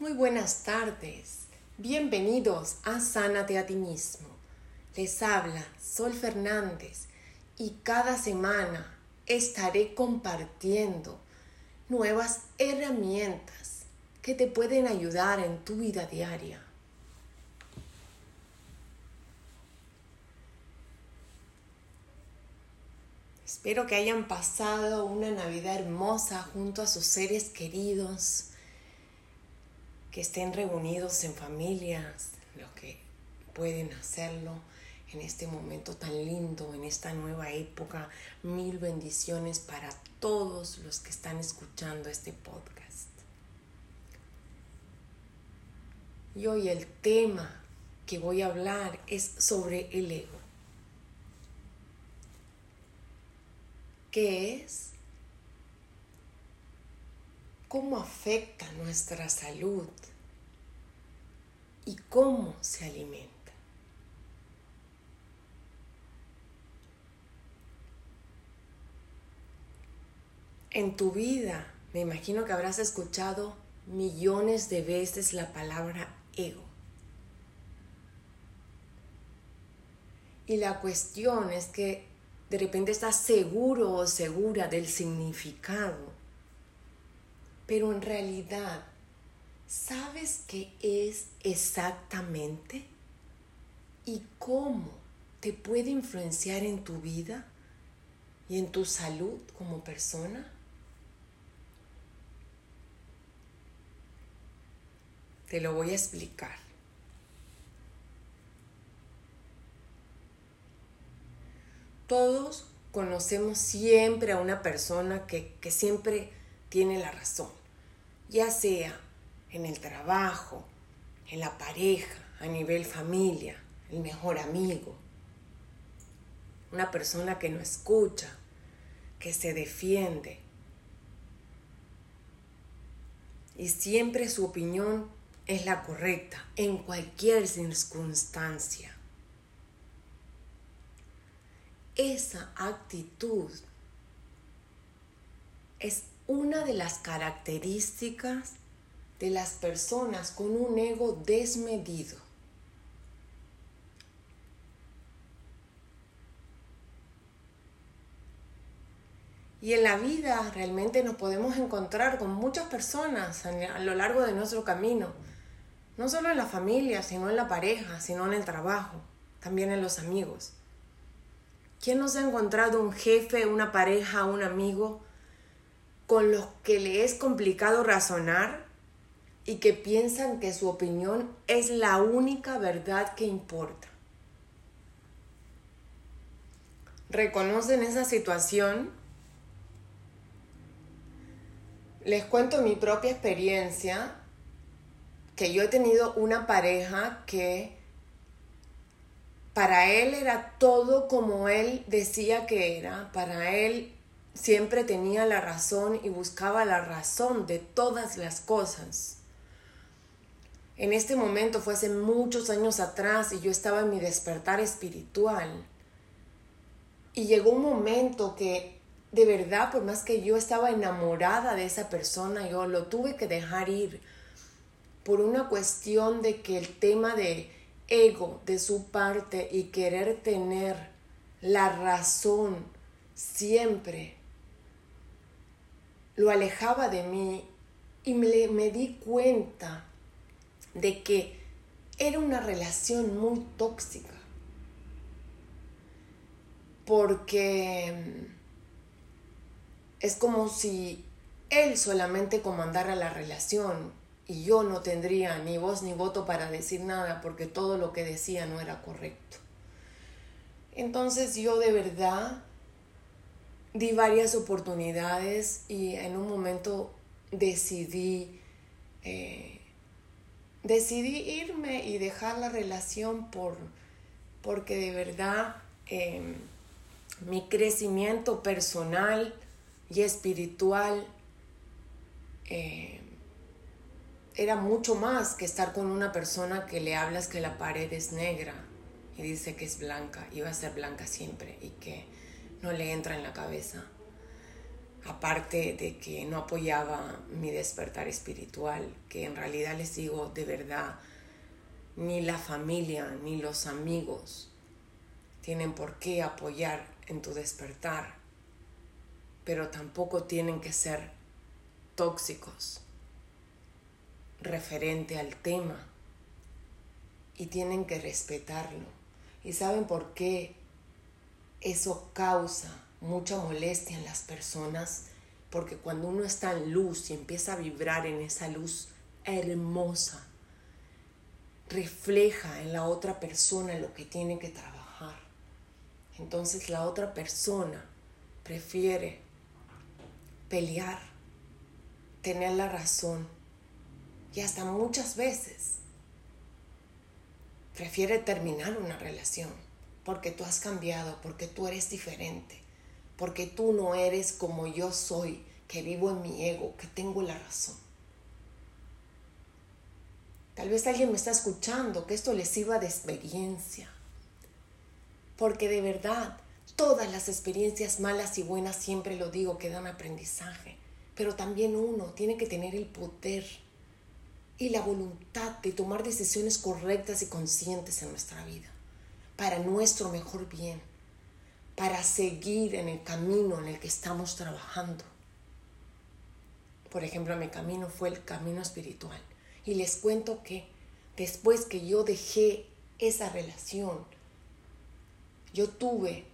Muy buenas tardes. Bienvenidos a Sánate a ti mismo. Les habla Sol Fernández y cada semana estaré compartiendo nuevas herramientas que te pueden ayudar en tu vida diaria. Espero que hayan pasado una Navidad hermosa junto a sus seres queridos que estén reunidos en familias, los que pueden hacerlo en este momento tan lindo, en esta nueva época. Mil bendiciones para todos los que están escuchando este podcast. Y hoy el tema que voy a hablar es sobre el ego. ¿Qué es? Cómo afecta nuestra salud y cómo se alimenta. En tu vida, me imagino que habrás escuchado millones de veces la palabra ego. Y la cuestión es que de repente estás seguro o segura del significado pero en realidad, ¿sabes qué es exactamente? ¿Y cómo te puede influenciar en tu vida y en tu salud como persona? Te lo voy a explicar. Todos conocemos siempre a una persona que, que siempre tiene la razón ya sea en el trabajo, en la pareja, a nivel familia, el mejor amigo, una persona que no escucha, que se defiende. Y siempre su opinión es la correcta en cualquier circunstancia. Esa actitud es una de las características de las personas con un ego desmedido. Y en la vida realmente nos podemos encontrar con muchas personas a lo largo de nuestro camino, no solo en la familia, sino en la pareja, sino en el trabajo, también en los amigos. ¿Quién nos ha encontrado un jefe, una pareja, un amigo con los que le es complicado razonar y que piensan que su opinión es la única verdad que importa. ¿Reconocen esa situación? Les cuento mi propia experiencia, que yo he tenido una pareja que para él era todo como él decía que era, para él siempre tenía la razón y buscaba la razón de todas las cosas. En este momento fue hace muchos años atrás y yo estaba en mi despertar espiritual. Y llegó un momento que de verdad, por más que yo estaba enamorada de esa persona, yo lo tuve que dejar ir por una cuestión de que el tema de ego de su parte y querer tener la razón siempre lo alejaba de mí y me, di cuenta de que era una relación muy tóxica. Porque mm, es como si él solamente comandara la relación y yo no tendría ni voz ni voto para decir nada porque todo lo que decía no era correcto. Entonces yo de verdad di varias oportunidades y en un momento decidí, eh, decidí irme y dejar la relación por, porque de verdad em, mi crecimiento personal y espiritual em, era mucho más que estar con una persona que le hablas que la pared es negra y dice que es blanca y va a ser blanca siempre y que no le entra en la cabeza. aparte de que no apoyaba mi despertar espiritual, que en realidad les digo de verdad, ni la familia ni los amigos tienen por qué apoyar en tu despertar, pero tampoco tienen que ser tóxicos referente al tema y tienen que respetarlo. ¿Y saben por qué eso causa mucha molestia en las personas? Porque cuando uno está en luz y empieza a vibrar en esa luz hermosa, refleja en la otra persona lo que tiene que trabajar. Entonces la otra persona prefiere pelear, tener la razón y hasta muchas veces prefiere terminar una relación porque tú has cambiado, porque tú eres diferente, porque tú no eres como yo soy, que vivo en mi ego, que tengo la razón. Tal vez alguien me está escuchando, que esto les sirva de experiencia. Porque de verdad, todas las experiencias malas y buenas, siempre lo digo, que dan aprendizaje. Pero también uno tiene que tener el poder y la voluntad de tomar decisiones correctas y conscientes en nuestra vida, para nuestro mejor bien, para seguir en el camino en el que estamos trabajando. Por ejemplo, mi camino fue el camino espiritual. Y les cuento que después que yo dejé esa relación, yo tuve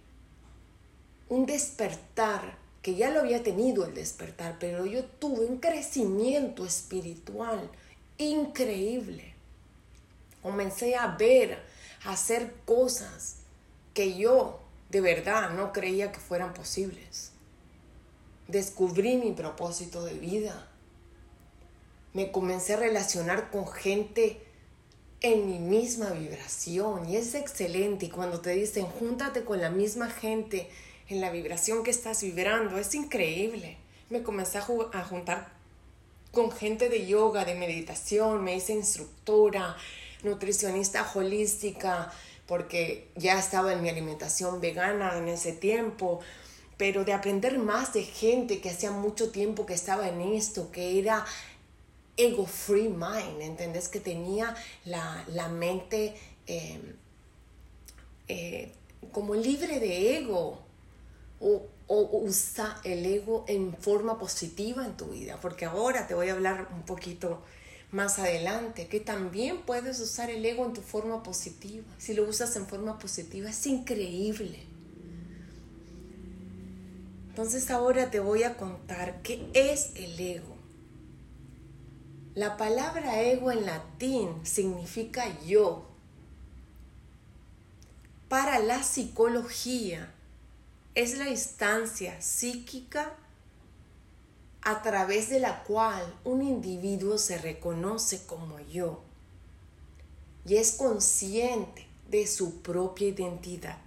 un despertar, que ya lo había tenido el despertar, pero yo tuve un crecimiento espiritual increíble. Comencé a ver, hacer cosas que yo de verdad no creía que fueran posibles. Descubrí mi propósito de vida. Me comencé a relacionar con gente en mi misma vibración y es excelente. Y cuando te dicen júntate con la misma gente en la vibración que estás vibrando es increíble. Me comencé a, juntar con gente de yoga de meditación me hice instructora nutricionista holística porque ya estaba en mi alimentación vegana en ese tiempo pero de aprender más de gente que hacía mucho tiempo que estaba en esto, que era ego free mind, ¿entendés? Que tenía la, mente em, eh, como libre de ego. O, o usa el ego en forma positiva en tu vida, porque ahora te voy a hablar un poquito más adelante, que también puedes usar el ego en tu forma positiva. Si lo usas en forma positiva, es increíble. Entonces ahora te voy a contar qué es el ego. La palabra ego en latín significa yo. Para la psicología es la instancia psíquica a través de la cual un individuo se reconoce como yo y es consciente de su propia identidad.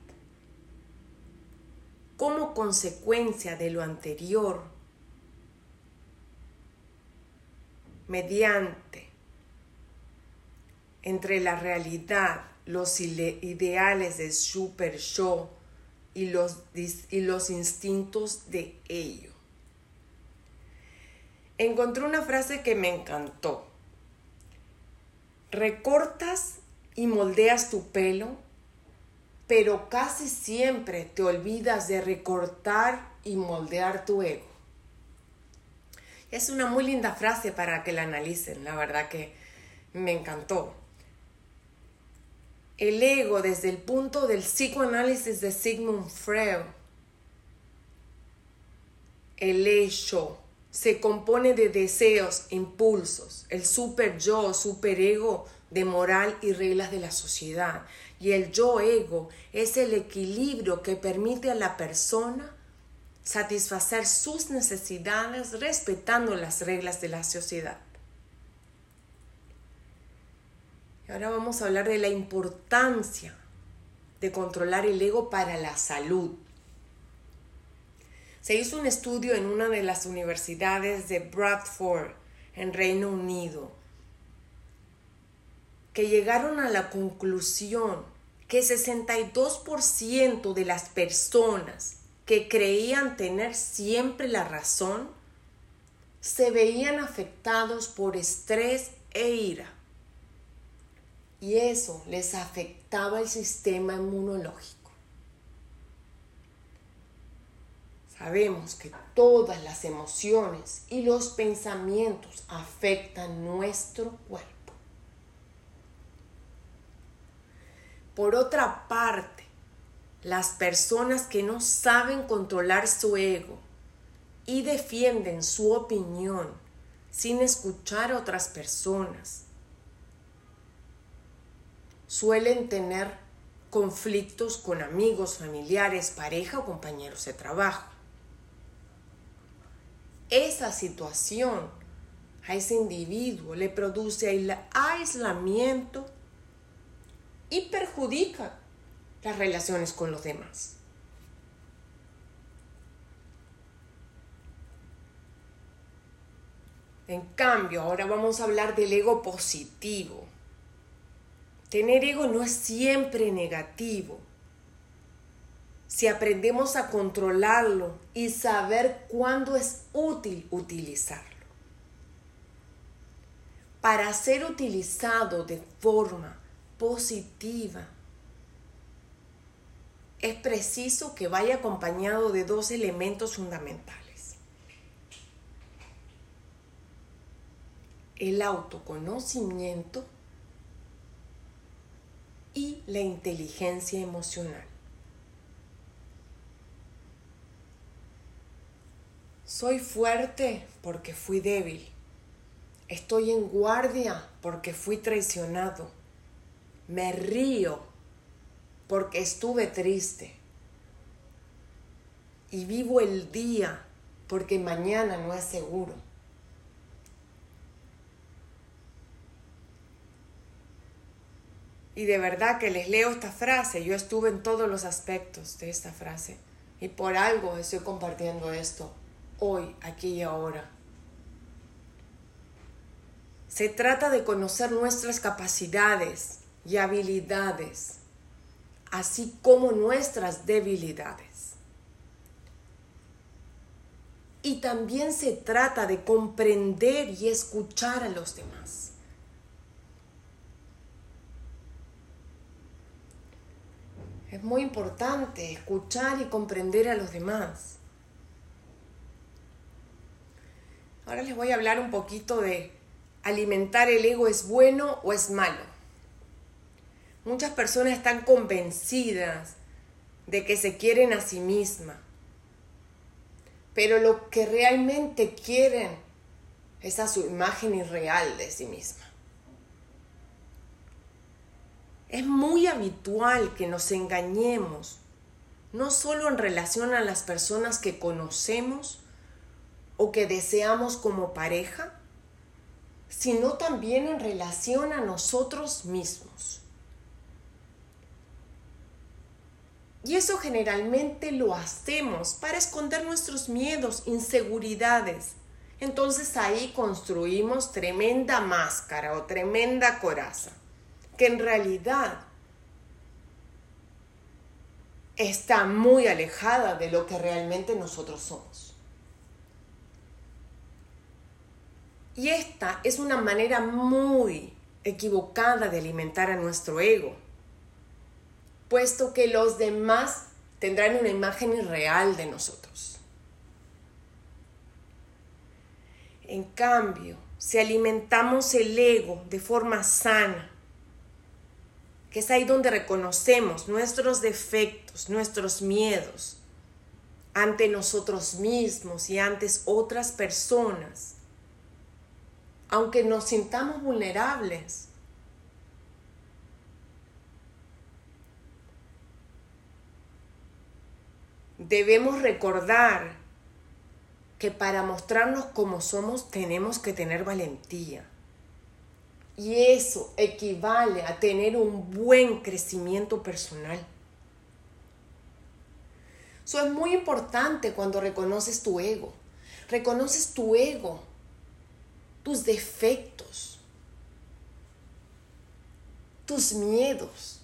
Como consecuencia de lo anterior, mediante entre la realidad, los ideales de super yo y los, y los instintos de ello. Encontré una frase que me encantó. Recortas y moldeas tu pelo, pero casi siempre te olvidas de recortar y moldear tu ego. Es una muy linda frase para que la analicen, la verdad que me encantó. El ego desde el punto del psicoanálisis de Sigmund Freud, el hecho se compone de deseos, impulsos, el super yo, super ego de moral y reglas de la sociedad. Y el yo ego es el equilibrio que permite a la persona satisfacer sus necesidades respetando las reglas de la sociedad. Y ahora vamos a hablar de la importancia de controlar el ego para la salud. Se hizo un estudio en una de las universidades de Bradford, en Reino Unido, que llegaron a la conclusión que 62% de las personas que creían tener siempre la razón, se veían afectados por estrés e ira. Y eso les afectaba el sistema inmunológico. Sabemos que todas las emociones y los pensamientos afectan nuestro cuerpo. Por otra parte, las personas que no saben controlar su ego y defienden su opinión sin escuchar a otras personas suelen tener conflictos con amigos, familiares, pareja o compañeros de trabajo. Esa situación a ese individuo le produce aislamiento y perjudica las relaciones con los demás. En cambio, ahora vamos a hablar del ego positivo. Tener ego no es siempre negativo. Si aprendemos a controlarlo y saber cuándo es útil utilizarlo. Para ser utilizado de forma positiva. Es preciso que vaya acompañado de dos elementos fundamentales. El autoconocimiento y la inteligencia emocional. Soy fuerte porque fui débil. Estoy en guardia porque fui traicionado me río porque estuve triste. Y vivo el día porque mañana no es seguro. Y de verdad que les leo esta frase. Yo estuve en todos los aspectos de esta frase. Y por algo estoy compartiendo esto hoy, aquí y ahora. Se trata de conocer nuestras capacidades, y habilidades, así como nuestras debilidades. Y también se trata de comprender y escuchar a los demás. Es muy importante escuchar y comprender a los demás. Ahora les voy a hablar un poquito de alimentar el ego es bueno o es malo. Muchas personas están convencidas de que se quieren a sí mismas, pero lo que realmente quieren es a su imagen irreal de sí misma. Es muy habitual que nos engañemos, no solo en relación a las personas que conocemos o que deseamos como pareja, sino también en relación a nosotros mismos. Y eso generalmente lo hacemos para esconder nuestros miedos, inseguridades. Entonces ahí construimos tremenda máscara o tremenda coraza, que en realidad está muy alejada de lo que realmente nosotros somos. Y esta es una manera muy equivocada de alimentar a nuestro ego puesto que los demás tendrán una imagen irreal de nosotros. En cambio, si alimentamos el ego de forma sana, que es ahí donde reconocemos nuestros defectos, nuestros miedos ante nosotros mismos y ante otras personas, aunque nos sintamos vulnerables, debemos recordar que para mostrarnos como somos tenemos que tener valentía. Y eso equivale a tener un buen crecimiento personal. Eso es muy importante cuando reconoces tu ego. Reconoces tu ego, tus defectos, tus miedos,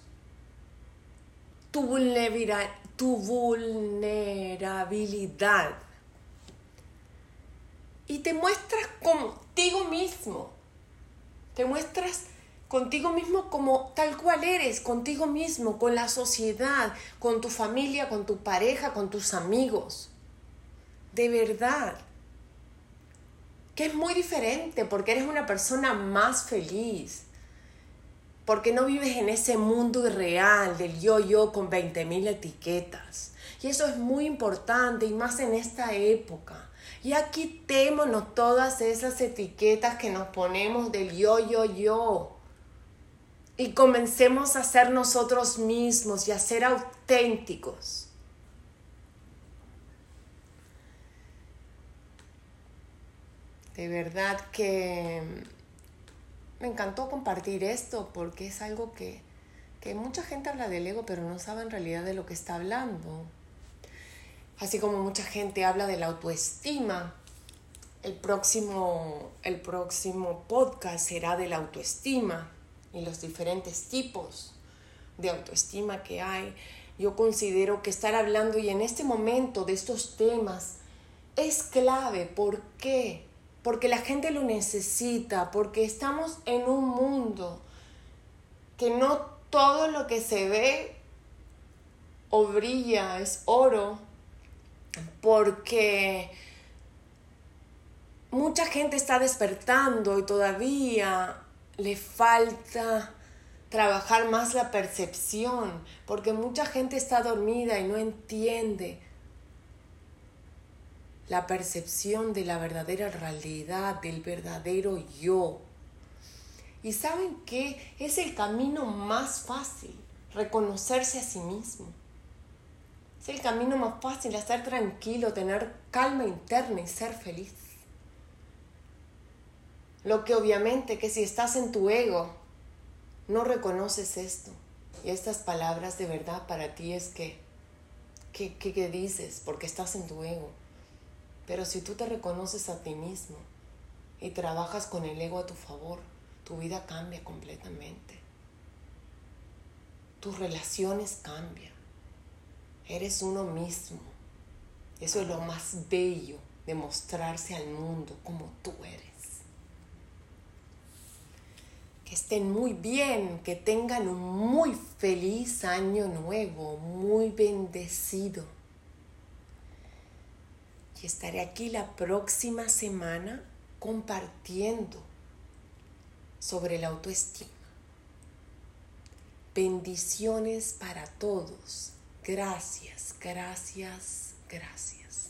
tu vulnerabilidad, tu vulnerabilidad y te muestras contigo mismo. Te muestras contigo mismo como tal cual eres, contigo mismo, con la sociedad, con tu familia, con tu pareja, con tus amigos. De verdad. Que es muy diferente porque eres una persona más feliz. Porque no vives en ese mundo irreal del yo-yo con 20.000 etiquetas. Y eso es muy importante y más en esta época ya quitémonos todas esas etiquetas que nos ponemos del yo, yo, yo. Y comencemos a ser nosotros mismos y a ser auténticos. De verdad que me encantó compartir esto porque es algo que, que mucha gente habla del ego, pero no sabe en realidad de lo que está hablando. Así como mucha gente habla de la autoestima, el próximo, el próximo podcast será de la autoestima y los diferentes tipos de autoestima que hay. Yo considero que estar hablando y en este momento de estos temas es clave. ¿Por qué? Porque la gente lo necesita, porque estamos en un mundo que no todo lo que se ve o brilla es oro, porque mucha gente está despertando y todavía le falta trabajar más la percepción, porque mucha gente está dormida y no entiende la percepción de la verdadera realidad, del verdadero yo. Y saben que es el camino más fácil, reconocerse a sí mismo. Es el camino más fácil, estar tranquilo, tener calma interna y ser feliz. Lo que obviamente que si estás en tu ego, no reconoces esto. Y estas palabras de verdad para ti es que, ¿qué dices? Porque estás en tu ego. Pero si tú te reconoces a ti mismo y trabajas con el ego a tu favor, tu vida cambia completamente. Tus relaciones cambian eres uno mismo. Eso es lo más bello de mostrarse al mundo como tú eres. Que estén muy bien, que tengan un muy feliz año nuevo, muy bendecido. Y estaré aquí la próxima semana compartiendo sobre la autoestima. Bendiciones para todos. Gracias, gracias, gracias.